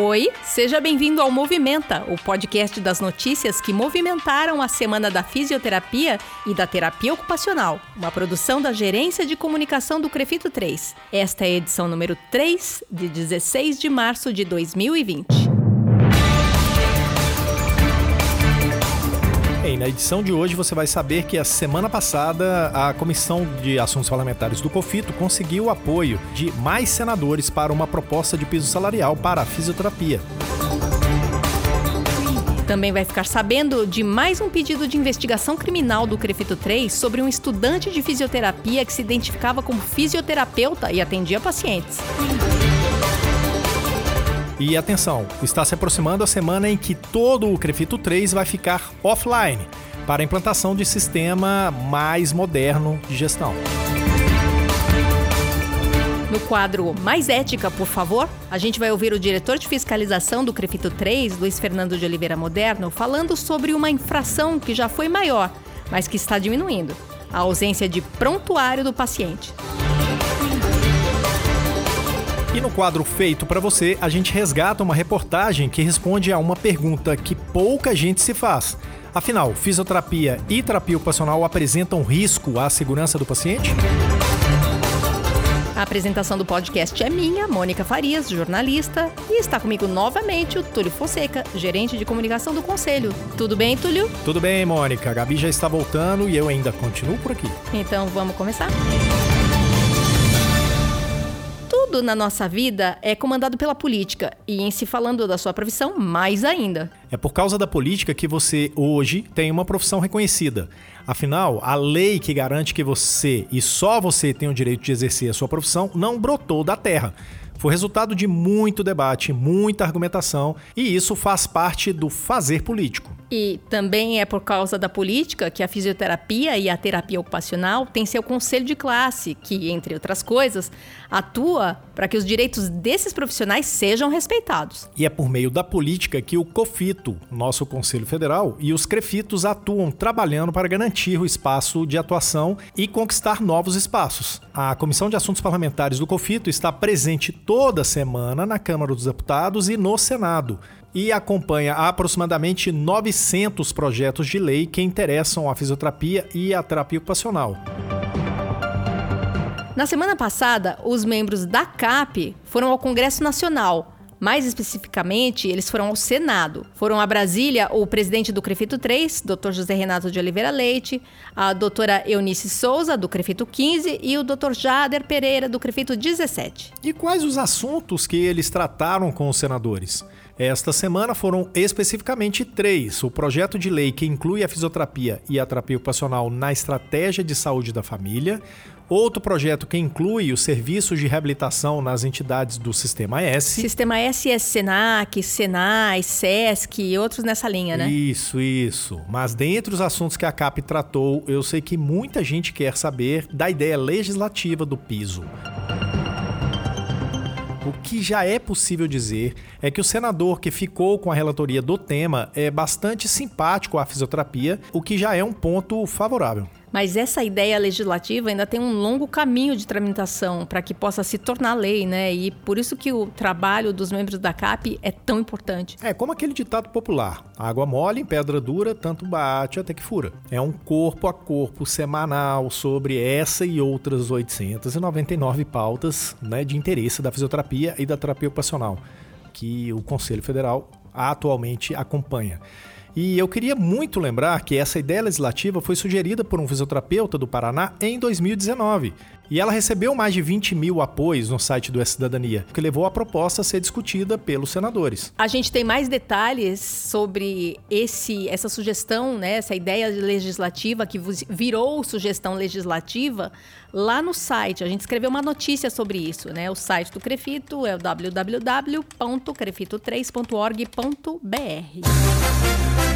Oi, seja bem-vindo ao Movimenta, o podcast das notícias que movimentaram a Semana da Fisioterapia e da Terapia Ocupacional, uma produção da Gerência de Comunicação do Crefito 3. Esta é a edição número 3, de 16 de março de 2020. Bem, na edição de hoje você vai saber que a semana passada a Comissão de Assuntos Parlamentares do COFITO conseguiu o apoio de mais senadores para uma proposta de piso salarial para a fisioterapia. Também vai ficar sabendo de mais um pedido de investigação criminal do Crefito 3 sobre um estudante de fisioterapia que se identificava como fisioterapeuta e atendia pacientes. E atenção, está se aproximando a semana em que todo o Crefito 3 vai ficar offline para a implantação de sistema mais moderno de gestão. No quadro Mais Ética, por favor, a gente vai ouvir o diretor de fiscalização do Crefito 3, Luiz Fernando de Oliveira Moderno, falando sobre uma infração que já foi maior, mas que está diminuindo: a ausência de prontuário do paciente. E no quadro Feito para você, a gente resgata uma reportagem que responde a uma pergunta que pouca gente se faz. Afinal, fisioterapia e terapia ocupacional apresentam risco à segurança do paciente? A apresentação do podcast é minha, Mônica Farias, jornalista, e está comigo novamente o Túlio Fonseca, gerente de comunicação do Conselho. Tudo bem, Túlio? Tudo bem, Mônica. A Gabi já está voltando e eu ainda continuo por aqui. Então vamos começar? Tudo na nossa vida é comandado pela política e em se falando da sua profissão, mais ainda. É por causa da política que você hoje tem uma profissão reconhecida. Afinal, a lei que garante que você e só você tem o direito de exercer a sua profissão não brotou da terra. Foi resultado de muito debate, muita argumentação, e isso faz parte do fazer político. E também é por causa da política que a fisioterapia e a terapia ocupacional têm seu conselho de classe, que, entre outras coisas, atua para que os direitos desses profissionais sejam respeitados. E é por meio da política que o COFITO, nosso Conselho Federal, e os CREFITOS atuam trabalhando para garantir o espaço de atuação e conquistar novos espaços. A Comissão de Assuntos Parlamentares do COFITO está presente toda semana na Câmara dos Deputados e no Senado e acompanha aproximadamente 900 projetos de lei que interessam a fisioterapia e a terapia ocupacional. Na semana passada, os membros da CAP foram ao Congresso Nacional. Mais especificamente, eles foram ao Senado. Foram a Brasília o presidente do Crefito 3, Dr. José Renato de Oliveira Leite, a doutora Eunice Souza, do Crefito 15, e o Dr. Jader Pereira, do Crefito 17. E quais os assuntos que eles trataram com os senadores? Esta semana foram especificamente três: o projeto de lei que inclui a fisioterapia e a terapia ocupacional na estratégia de saúde da família, outro projeto que inclui os serviços de reabilitação nas entidades do Sistema S. Sistema S é Senac, Senai, SESC e outros nessa linha, né? Isso, isso. Mas dentre os assuntos que a CAP tratou, eu sei que muita gente quer saber da ideia legislativa do piso. O que já é possível dizer é que o senador que ficou com a relatoria do tema é bastante simpático à fisioterapia, o que já é um ponto favorável. Mas essa ideia legislativa ainda tem um longo caminho de tramitação para que possa se tornar lei, né? E por isso que o trabalho dos membros da CAP é tão importante. É como aquele ditado popular: água mole em pedra dura, tanto bate até que fura. É um corpo a corpo semanal sobre essa e outras 899 pautas né, de interesse da fisioterapia e da terapia ocupacional que o Conselho Federal atualmente acompanha. E eu queria muito lembrar que essa ideia legislativa foi sugerida por um fisioterapeuta do Paraná em 2019. E ela recebeu mais de 20 mil apoios no site do E-Cidadania, que levou a proposta a ser discutida pelos senadores. A gente tem mais detalhes sobre esse, essa sugestão, né, essa ideia legislativa que virou sugestão legislativa lá no site. A gente escreveu uma notícia sobre isso. Né? O site do Crefito é o www.crefito3.org.br.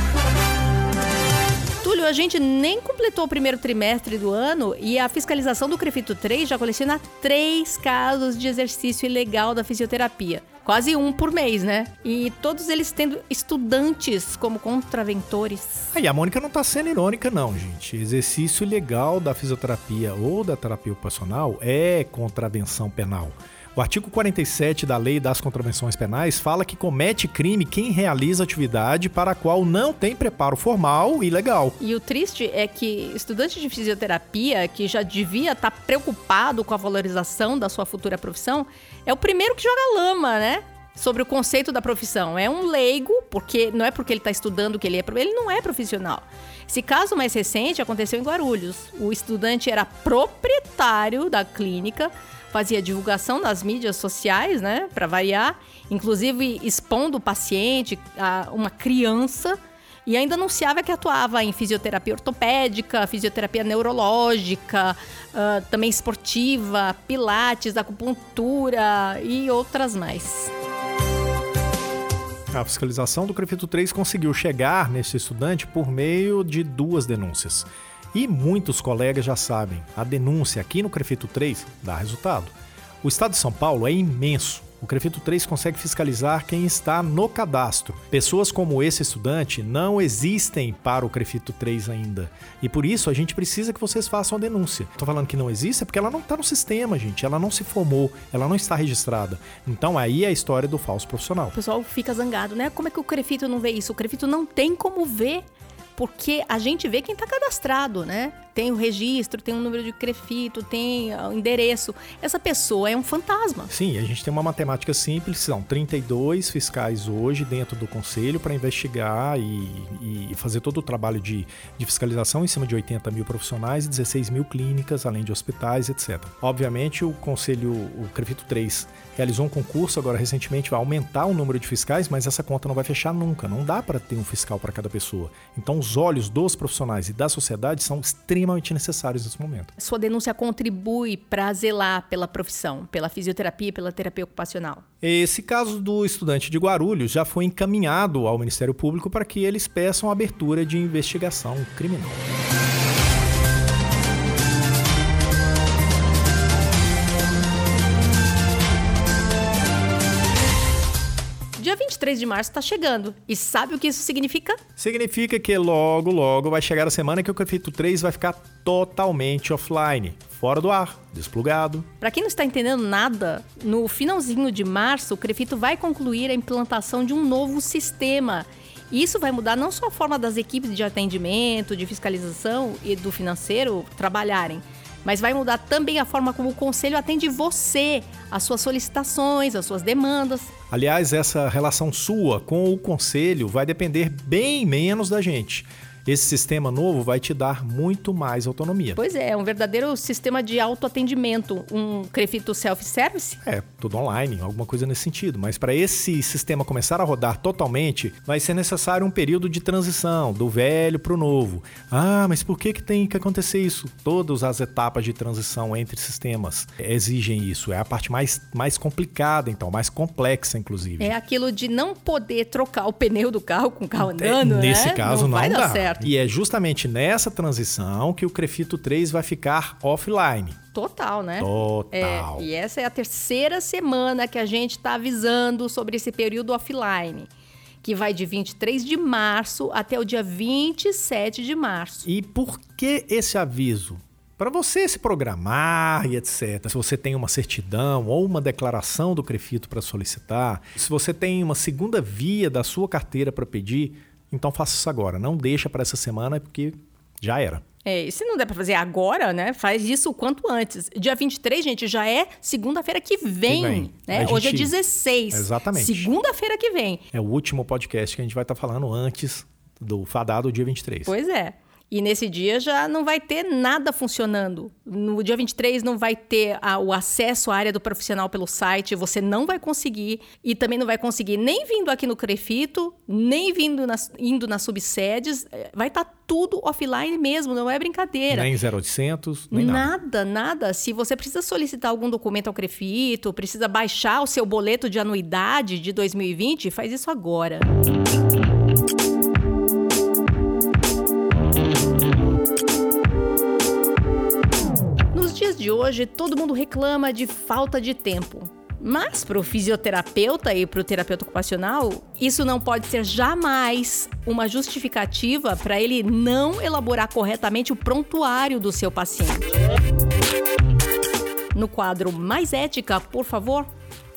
Túlio, a gente nem completou o primeiro trimestre do ano e a fiscalização do Crefito 3 já coleciona três casos de exercício ilegal da fisioterapia. Quase um por mês, né? E todos eles tendo estudantes como contraventores. Aí a Mônica não tá sendo irônica, não, gente. Exercício ilegal da fisioterapia ou da terapia ocupacional é contravenção penal. O artigo 47 da Lei das Contravenções Penais fala que comete crime quem realiza atividade para a qual não tem preparo formal e legal. E o triste é que estudante de fisioterapia, que já devia estar preocupado com a valorização da sua futura profissão, é o primeiro que joga lama, né? Sobre o conceito da profissão. É um leigo, porque não é porque ele está estudando que ele é. Ele não é profissional. Esse caso mais recente aconteceu em Guarulhos. O estudante era proprietário da clínica fazia divulgação nas mídias sociais, né, para variar, inclusive expondo o paciente a uma criança e ainda anunciava que atuava em fisioterapia ortopédica, fisioterapia neurológica, uh, também esportiva, pilates, acupuntura e outras mais. A fiscalização do CREFITO 3 conseguiu chegar nesse estudante por meio de duas denúncias. E muitos colegas já sabem, a denúncia aqui no Crefito 3 dá resultado. O estado de São Paulo é imenso. O Crefito 3 consegue fiscalizar quem está no cadastro. Pessoas como esse estudante não existem para o Crefito 3 ainda. E por isso a gente precisa que vocês façam a denúncia. Estou falando que não existe é porque ela não está no sistema, gente. Ela não se formou, ela não está registrada. Então aí é a história do falso profissional. O pessoal fica zangado, né? Como é que o Crefito não vê isso? O Crefito não tem como ver porque a gente vê quem está cadastrado, né? Tem o registro, tem o número de crefito, tem o endereço. Essa pessoa é um fantasma. Sim, a gente tem uma matemática simples, são 32 fiscais hoje dentro do conselho para investigar e, e, fazer todo o trabalho de, de, fiscalização em cima de 80 mil profissionais e 16 mil clínicas, além de hospitais, etc. Obviamente, o conselho, o Crefito 3, realizou um concurso agora recentemente, vai aumentar o número de fiscais, mas essa conta não vai fechar nunca. Não dá para ter um fiscal para cada pessoa. Então, os olhos dos profissionais e da sociedade são extremamente necessários nesse momento. Sua denúncia contribui para zelar pela profissão, pela fisioterapia e pela terapia ocupacional. Esse caso do estudante de Guarulhos já foi encaminhado ao Ministério Público para que eles peçam abertura de investigação criminal. 23 de março está chegando. E sabe o que isso significa? Significa que logo, logo vai chegar a semana que o Crefito 3 vai ficar totalmente offline, fora do ar, desplugado. Para quem não está entendendo nada, no finalzinho de março, o Crefito vai concluir a implantação de um novo sistema. Isso vai mudar não só a forma das equipes de atendimento, de fiscalização e do financeiro trabalharem, mas vai mudar também a forma como o conselho atende você, as suas solicitações, as suas demandas. Aliás, essa relação sua com o conselho vai depender bem menos da gente esse sistema novo vai te dar muito mais autonomia. Pois é, é um verdadeiro sistema de autoatendimento, um Crefito self-service? É, tudo online, alguma coisa nesse sentido. Mas para esse sistema começar a rodar totalmente, vai ser necessário um período de transição do velho para o novo. Ah, mas por que, que tem que acontecer isso? Todas as etapas de transição entre sistemas exigem isso. É a parte mais, mais complicada, então, mais complexa, inclusive. É aquilo de não poder trocar o pneu do carro com o carro é, andando, é, Nesse né? caso, não, não vai dá. dar certo. Certo. E é justamente nessa transição que o Crefito 3 vai ficar offline. Total, né? Total. É, e essa é a terceira semana que a gente está avisando sobre esse período offline que vai de 23 de março até o dia 27 de março. E por que esse aviso? Para você se programar e etc. Se você tem uma certidão ou uma declaração do Crefito para solicitar, se você tem uma segunda via da sua carteira para pedir, então faça isso agora. Não deixa para essa semana, porque já era. É, e se não der para fazer agora, né? Faz isso o quanto antes. Dia 23, gente, já é segunda-feira que vem. Que vem. Né? Gente... Hoje é 16. Exatamente. Segunda-feira que vem. É o último podcast que a gente vai estar tá falando antes do fadado dia 23. Pois é. E nesse dia já não vai ter nada funcionando. No dia 23 não vai ter a, o acesso à área do profissional pelo site, você não vai conseguir. E também não vai conseguir nem vindo aqui no Crefito, nem vindo nas, indo nas subsedes. É, vai estar tá tudo offline mesmo, não é brincadeira. Nem 0800, nem nada. Nada, nada. Se você precisa solicitar algum documento ao Crefito, precisa baixar o seu boleto de anuidade de 2020, faz isso agora. Música hoje, todo mundo reclama de falta de tempo. Mas para o fisioterapeuta e para o terapeuta ocupacional, isso não pode ser jamais uma justificativa para ele não elaborar corretamente o prontuário do seu paciente. No quadro Mais Ética, por favor,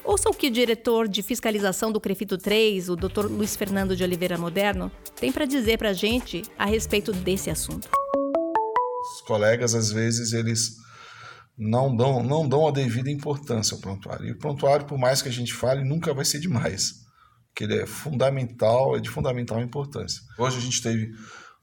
ouça o que o diretor de fiscalização do Crefito 3, o Dr. Luiz Fernando de Oliveira Moderno, tem para dizer para a gente a respeito desse assunto. Os colegas, às vezes, eles não dão, não dão a devida importância ao prontuário. E o prontuário, por mais que a gente fale, nunca vai ser demais. Porque ele é fundamental, é de fundamental importância. Hoje a gente teve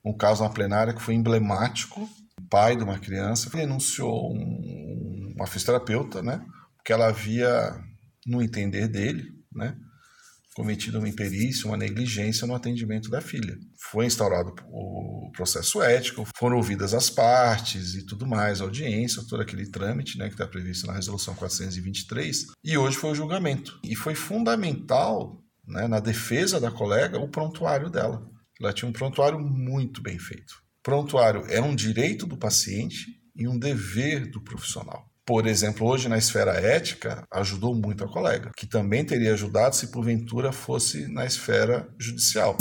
um caso na plenária que foi emblemático. O pai de uma criança denunciou um, uma fisioterapeuta, né? Porque ela havia, no entender dele, né? Cometido uma imperícia, uma negligência no atendimento da filha. Foi instaurado o processo ético, foram ouvidas as partes e tudo mais, audiência, todo aquele trâmite né, que está previsto na Resolução 423, e hoje foi o julgamento. E foi fundamental né, na defesa da colega o prontuário dela. Ela tinha um prontuário muito bem feito. Prontuário é um direito do paciente e um dever do profissional por exemplo, hoje na esfera ética, ajudou muito a colega, que também teria ajudado se porventura fosse na esfera judicial.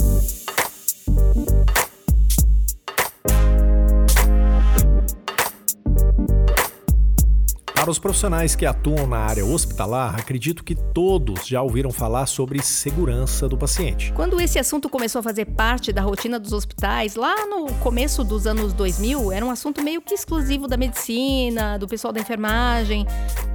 Para os profissionais que atuam na área hospitalar, acredito que todos já ouviram falar sobre segurança do paciente. Quando esse assunto começou a fazer parte da rotina dos hospitais, lá no começo dos anos 2000, era um assunto meio que exclusivo da medicina, do pessoal da enfermagem.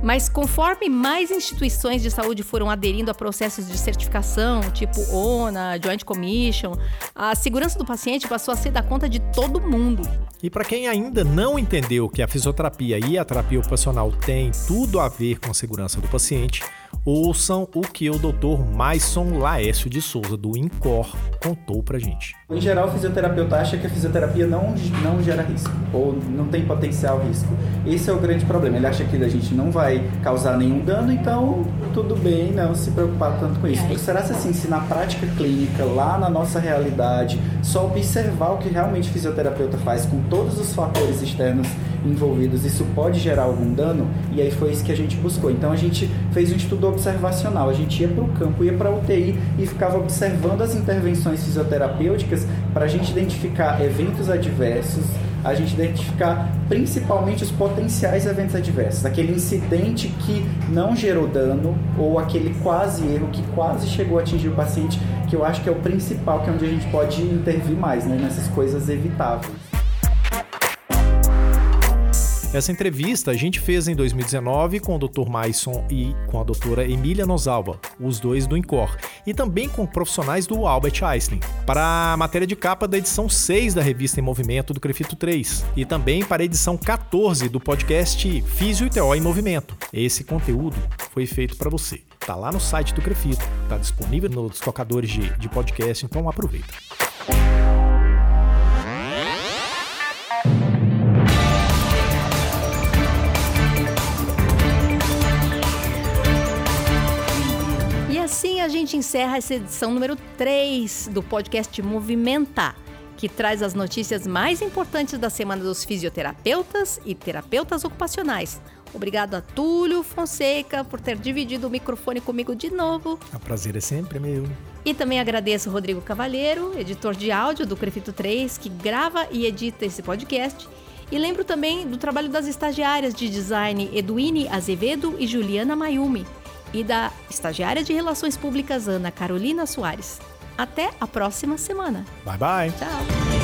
Mas conforme mais instituições de saúde foram aderindo a processos de certificação, tipo ONA, Joint Commission, a segurança do paciente passou a ser da conta de todo mundo. E para quem ainda não entendeu que a fisioterapia e a terapia ocupacional tem tudo a ver com a segurança do paciente, ouçam o que o Dr. Maison Laércio de Souza, do INCOR, contou pra gente. Em geral, o fisioterapeuta acha que a fisioterapia não, não gera risco, ou não tem potencial risco. Esse é o grande problema. Ele acha que a gente não vai causar nenhum dano, então tudo bem não se preocupar tanto com isso. Porque será se assim, se na prática clínica, lá na nossa realidade, só observar o que realmente o fisioterapeuta faz com todos os fatores externos envolvidos, isso pode gerar algum dano? E aí foi isso que a gente buscou. Então a gente fez um estudo observacional. A gente ia para o campo, ia para a UTI e ficava observando as intervenções fisioterapêuticas para a gente identificar eventos adversos, a gente identificar principalmente os potenciais eventos adversos, aquele incidente que não gerou dano ou aquele quase erro que quase chegou a atingir o paciente, que eu acho que é o principal, que é onde a gente pode intervir mais, né, nessas coisas evitáveis. Essa entrevista a gente fez em 2019 com o Dr. Maison e com a doutora Emília Nosalva, os dois do INCOR, e também com profissionais do Albert Einstein, para a matéria de capa da edição 6 da revista Em Movimento do Crefito 3, e também para a edição 14 do podcast Físio e TO em Movimento. Esse conteúdo foi feito para você. Tá lá no site do Crefito, tá disponível nos tocadores de, de podcast, então aproveita. Encerra essa edição número 3 do podcast Movimentar, que traz as notícias mais importantes da semana dos fisioterapeutas e terapeutas ocupacionais. Obrigado a Túlio Fonseca por ter dividido o microfone comigo de novo. O prazer é sempre meu. E também agradeço Rodrigo Cavalheiro, editor de áudio do Crefito 3, que grava e edita esse podcast. E lembro também do trabalho das estagiárias de design Eduine Azevedo e Juliana Mayumi e da estagiária de Relações Públicas Ana Carolina Soares. Até a próxima semana. Bye bye. Tchau.